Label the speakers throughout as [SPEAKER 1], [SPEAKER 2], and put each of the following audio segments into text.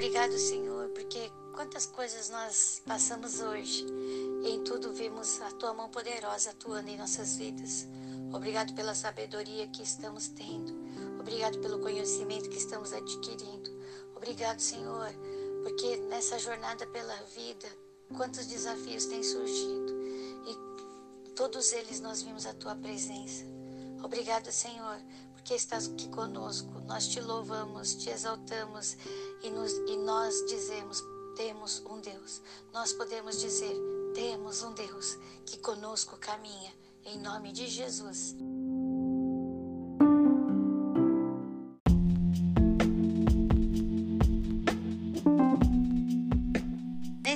[SPEAKER 1] Obrigado, Senhor, porque quantas coisas nós passamos hoje. E em tudo vemos a tua mão poderosa atuando em nossas vidas. Obrigado pela sabedoria que estamos tendo. Obrigado pelo conhecimento que estamos adquirindo. Obrigado, Senhor, porque nessa jornada pela vida, quantos desafios têm surgido e todos eles nós vimos a tua presença. Obrigado, Senhor, porque estás aqui conosco. Nós te louvamos, te exaltamos e, nos, e nós dizemos: temos um Deus. Nós podemos dizer: temos um Deus que conosco caminha, em nome de Jesus.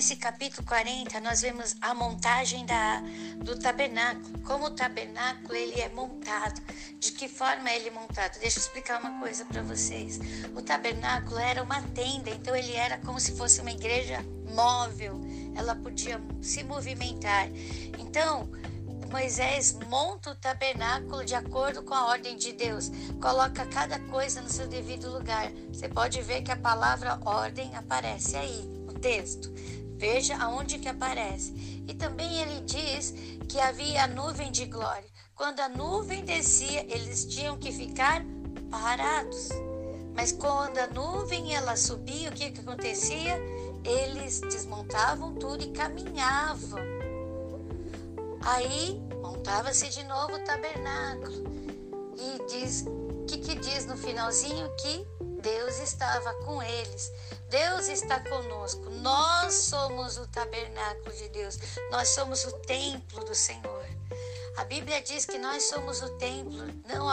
[SPEAKER 1] Nesse capítulo 40, nós vemos a montagem da, do tabernáculo, como o tabernáculo ele é montado, de que forma ele é montado. Deixa eu explicar uma coisa para vocês. O tabernáculo era uma tenda, então ele era como se fosse uma igreja móvel, ela podia se movimentar. Então, Moisés monta o tabernáculo de acordo com a ordem de Deus, coloca cada coisa no seu devido lugar. Você pode ver que a palavra ordem aparece aí no texto. Veja aonde que aparece. E também ele diz que havia a nuvem de glória. Quando a nuvem descia, eles tinham que ficar parados. Mas quando a nuvem ela subia, o que, que acontecia? Eles desmontavam tudo e caminhavam. Aí montava-se de novo o tabernáculo. E diz, que, que diz no finalzinho? Que Deus estava com eles. Deus está conosco. Nós somos o tabernáculo de Deus. Nós somos o templo do Senhor. A Bíblia diz que nós somos o templo, não,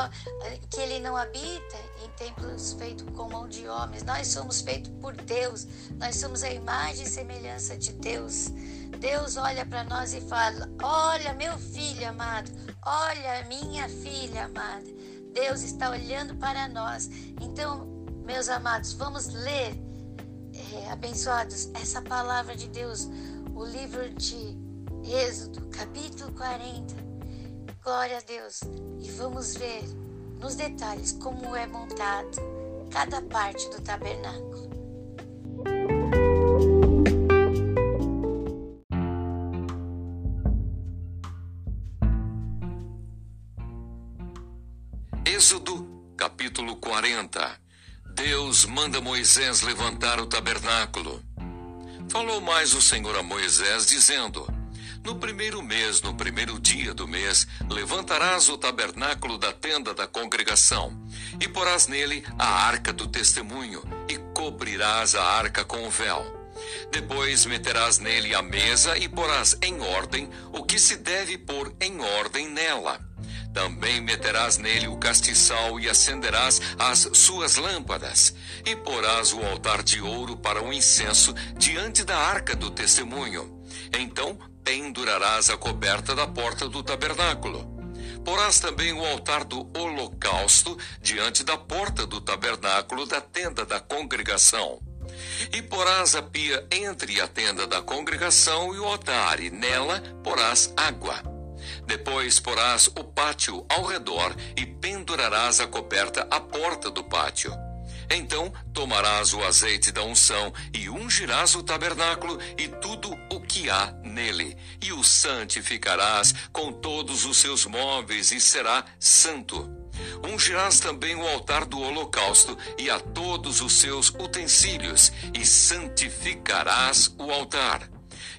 [SPEAKER 1] que ele não habita em templos feitos com mão de homens. Nós somos feitos por Deus. Nós somos a imagem e semelhança de Deus. Deus olha para nós e fala: Olha, meu filho amado, olha, minha filha amada. Deus está olhando para nós. Então, meus amados, vamos ler, é, abençoados, essa palavra de Deus, o livro de Êxodo, capítulo 40. Glória a Deus. E vamos ver nos detalhes como é montado cada parte do tabernáculo.
[SPEAKER 2] Êxodo, capítulo 40 Deus manda Moisés levantar o tabernáculo. Falou mais o Senhor a Moisés, dizendo: No primeiro mês, no primeiro dia do mês, levantarás o tabernáculo da tenda da congregação, e porás nele a arca do testemunho, e cobrirás a arca com o véu. Depois meterás nele a mesa e porás em ordem o que se deve pôr em ordem nela também meterás nele o castiçal e acenderás as suas lâmpadas, e porás o altar de ouro para o incenso diante da arca do testemunho. Então pendurarás a coberta da porta do tabernáculo. Porás também o altar do holocausto diante da porta do tabernáculo da tenda da congregação. E porás a pia entre a tenda da congregação e o altar, e nela porás água. Depois porás o pátio ao redor e pendurarás a coberta à porta do pátio. Então tomarás o azeite da unção e ungirás o tabernáculo e tudo o que há nele, e o santificarás com todos os seus móveis, e será santo. Ungirás também o altar do holocausto e a todos os seus utensílios, e santificarás o altar.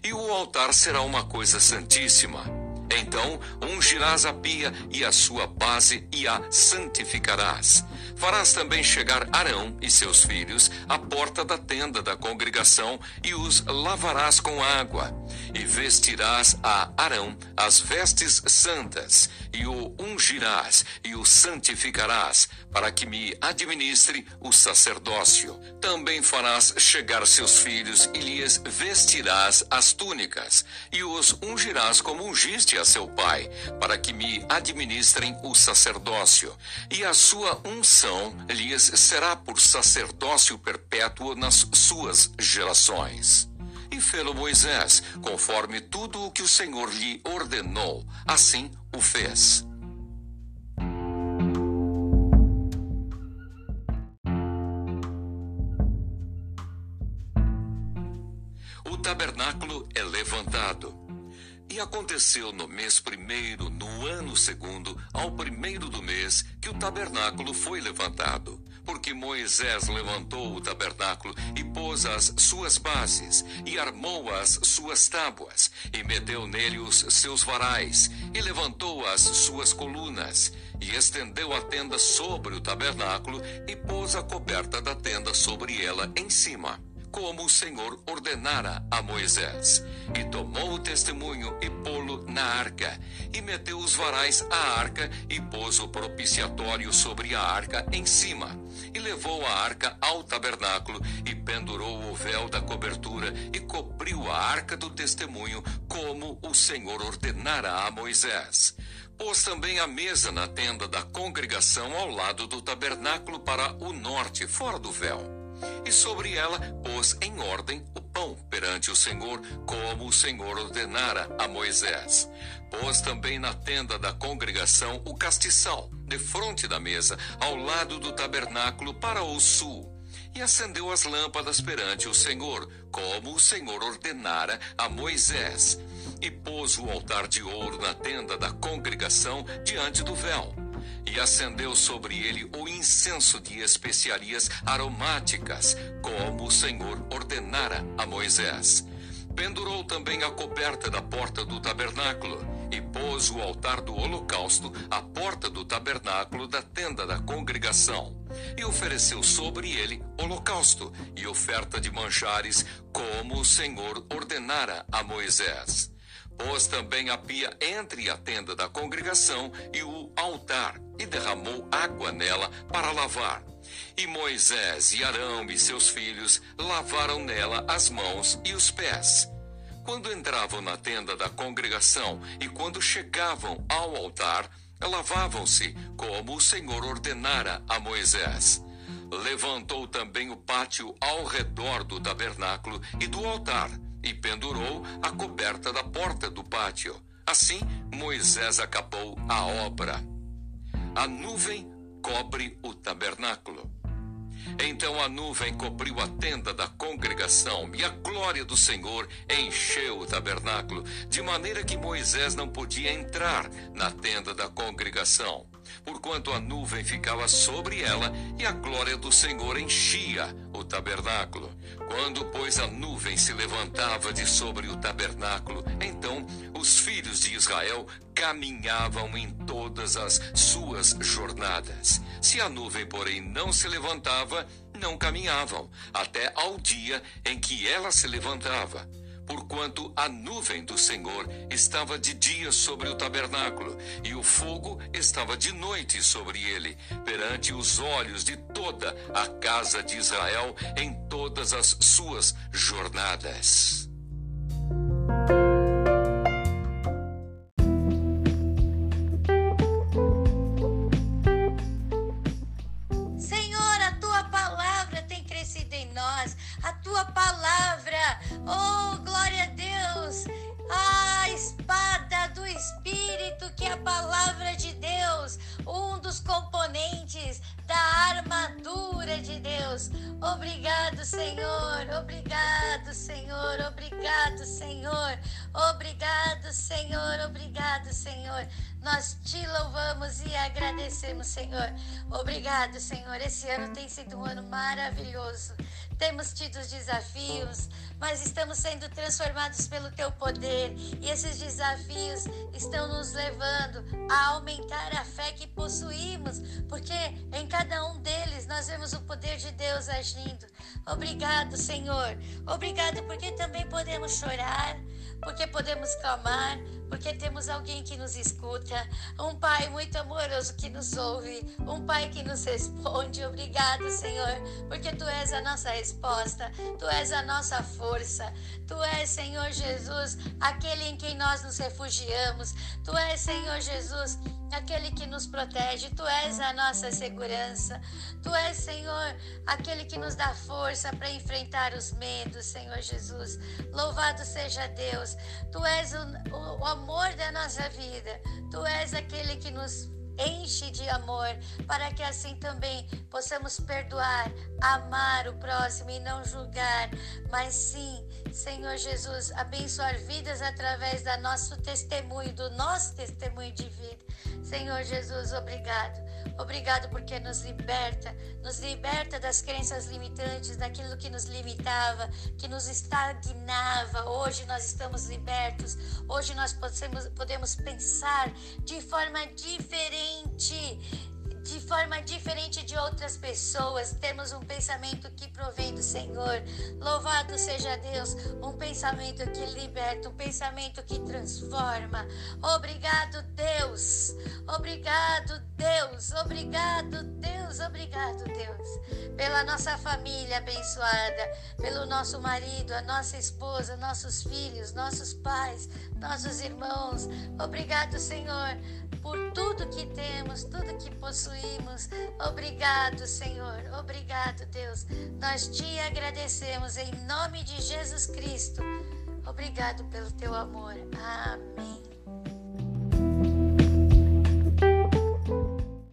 [SPEAKER 2] E o altar será uma coisa santíssima então ungirás a pia e a sua base e a santificarás. Farás também chegar Arão e seus filhos à porta da tenda da congregação e os lavarás com água. E vestirás a Arão as vestes santas, e o ungirás e o santificarás, para que me administre o sacerdócio. Também farás chegar seus filhos e lhes vestirás as túnicas, e os ungirás como ungiste a seu pai, para que me administrem o sacerdócio. E a sua unção lhes será por sacerdócio perpétuo nas suas gerações. E fê-lo Moisés, conforme tudo o que o Senhor lhe ordenou, assim o fez. Tabernáculo é levantado. E aconteceu no mês primeiro, no ano segundo, ao primeiro do mês, que o tabernáculo foi levantado. Porque Moisés levantou o tabernáculo e pôs as suas bases, e armou as suas tábuas, e meteu nele os seus varais, e levantou as suas colunas, e estendeu a tenda sobre o tabernáculo, e pôs a coberta da tenda sobre ela em cima como o Senhor ordenara a Moisés. E tomou o testemunho e pô-lo na arca, e meteu os varais à arca, e pôs o propiciatório sobre a arca em cima, e levou a arca ao tabernáculo, e pendurou o véu da cobertura, e cobriu a arca do testemunho, como o Senhor ordenara a Moisés. Pôs também a mesa na tenda da congregação ao lado do tabernáculo para o norte, fora do véu e sobre ela pôs em ordem o pão perante o Senhor, como o Senhor ordenara a Moisés. Pôs também na tenda da congregação o castiçal, defronte da mesa, ao lado do tabernáculo para o sul. E acendeu as lâmpadas perante o Senhor, como o Senhor ordenara a Moisés. E pôs o altar de ouro na tenda da congregação diante do véu e acendeu sobre ele o incenso de especiarias aromáticas, como o Senhor ordenara a Moisés. Pendurou também a coberta da porta do tabernáculo e pôs o altar do holocausto à porta do tabernáculo da tenda da congregação. E ofereceu sobre ele holocausto e oferta de manjares, como o Senhor ordenara a Moisés. Pôs também a pia entre a tenda da congregação e o altar, e derramou água nela para lavar. E Moisés e Arão e seus filhos lavaram nela as mãos e os pés. Quando entravam na tenda da congregação e quando chegavam ao altar, lavavam-se, como o Senhor ordenara a Moisés. Levantou também o pátio ao redor do tabernáculo e do altar e pendurou a coberta da porta do pátio. Assim, Moisés acabou a obra. A nuvem cobre o tabernáculo. Então a nuvem cobriu a tenda da congregação e a glória do Senhor encheu o tabernáculo, de maneira que Moisés não podia entrar na tenda da congregação, porquanto a nuvem ficava sobre ela e a glória do Senhor enchia o tabernáculo. Quando, pois, a nuvem se levantava de sobre o tabernáculo, então os filhos de Israel caminhavam em todas as suas jornadas. Se a nuvem, porém, não se levantava, não caminhavam, até ao dia em que ela se levantava. Porquanto a nuvem do Senhor estava de dia sobre o tabernáculo, e o fogo estava de noite sobre ele, perante os olhos de toda a casa de Israel em todas as suas jornadas.
[SPEAKER 1] Obrigado, Senhor. Obrigado, Senhor. Obrigado, Senhor. Obrigado, Senhor. Obrigado, Senhor. Nós te louvamos e agradecemos, Senhor. Obrigado, Senhor. Esse ano tem sido um ano maravilhoso. Temos tido desafios, mas estamos sendo transformados pelo teu poder e esses desafios estão nos levando a aumentar a fé que possuímos, porque em cada um deles nós vemos o poder de Deus agindo. Obrigado, Senhor. Obrigado porque também podemos chorar, porque podemos clamar, porque temos alguém que nos escuta, um Pai muito amoroso que nos ouve, um Pai que nos responde. Obrigado, Senhor, porque Tu és a nossa resposta, Tu és a nossa força, Tu és, Senhor Jesus, aquele em quem nós nos refugiamos, Tu és, Senhor Jesus, aquele que nos protege, Tu és a nossa segurança, Tu és, Senhor, aquele que nos dá força para enfrentar os medos, Senhor Jesus. Louvado seja Deus, Tu és o, o, amor da nossa vida, Tu és aquele que nos enche de amor, para que assim também possamos perdoar, amar o próximo e não julgar, mas sim, Senhor Jesus, abençoar vidas através da nosso testemunho, do nosso testemunho de vida. Senhor Jesus, obrigado. Obrigado porque nos liberta, nos liberta das crenças limitantes, daquilo que nos limitava, que nos estagnava. Hoje nós estamos libertos. Hoje nós podemos, podemos pensar de forma diferente de forma diferente de outras pessoas, temos um pensamento que provém do Senhor. Louvado seja Deus, um pensamento que liberta, um pensamento que transforma. Obrigado, Deus. Obrigado, Deus. Obrigado, Deus. Obrigado, Deus. Pela nossa família abençoada, pelo nosso marido, a nossa esposa, nossos filhos, nossos pais, nossos irmãos. Obrigado, Senhor por tudo que temos, tudo que possuímos. Obrigado, Senhor. Obrigado, Deus. Nós te agradecemos em nome de Jesus Cristo. Obrigado pelo teu amor. Amém.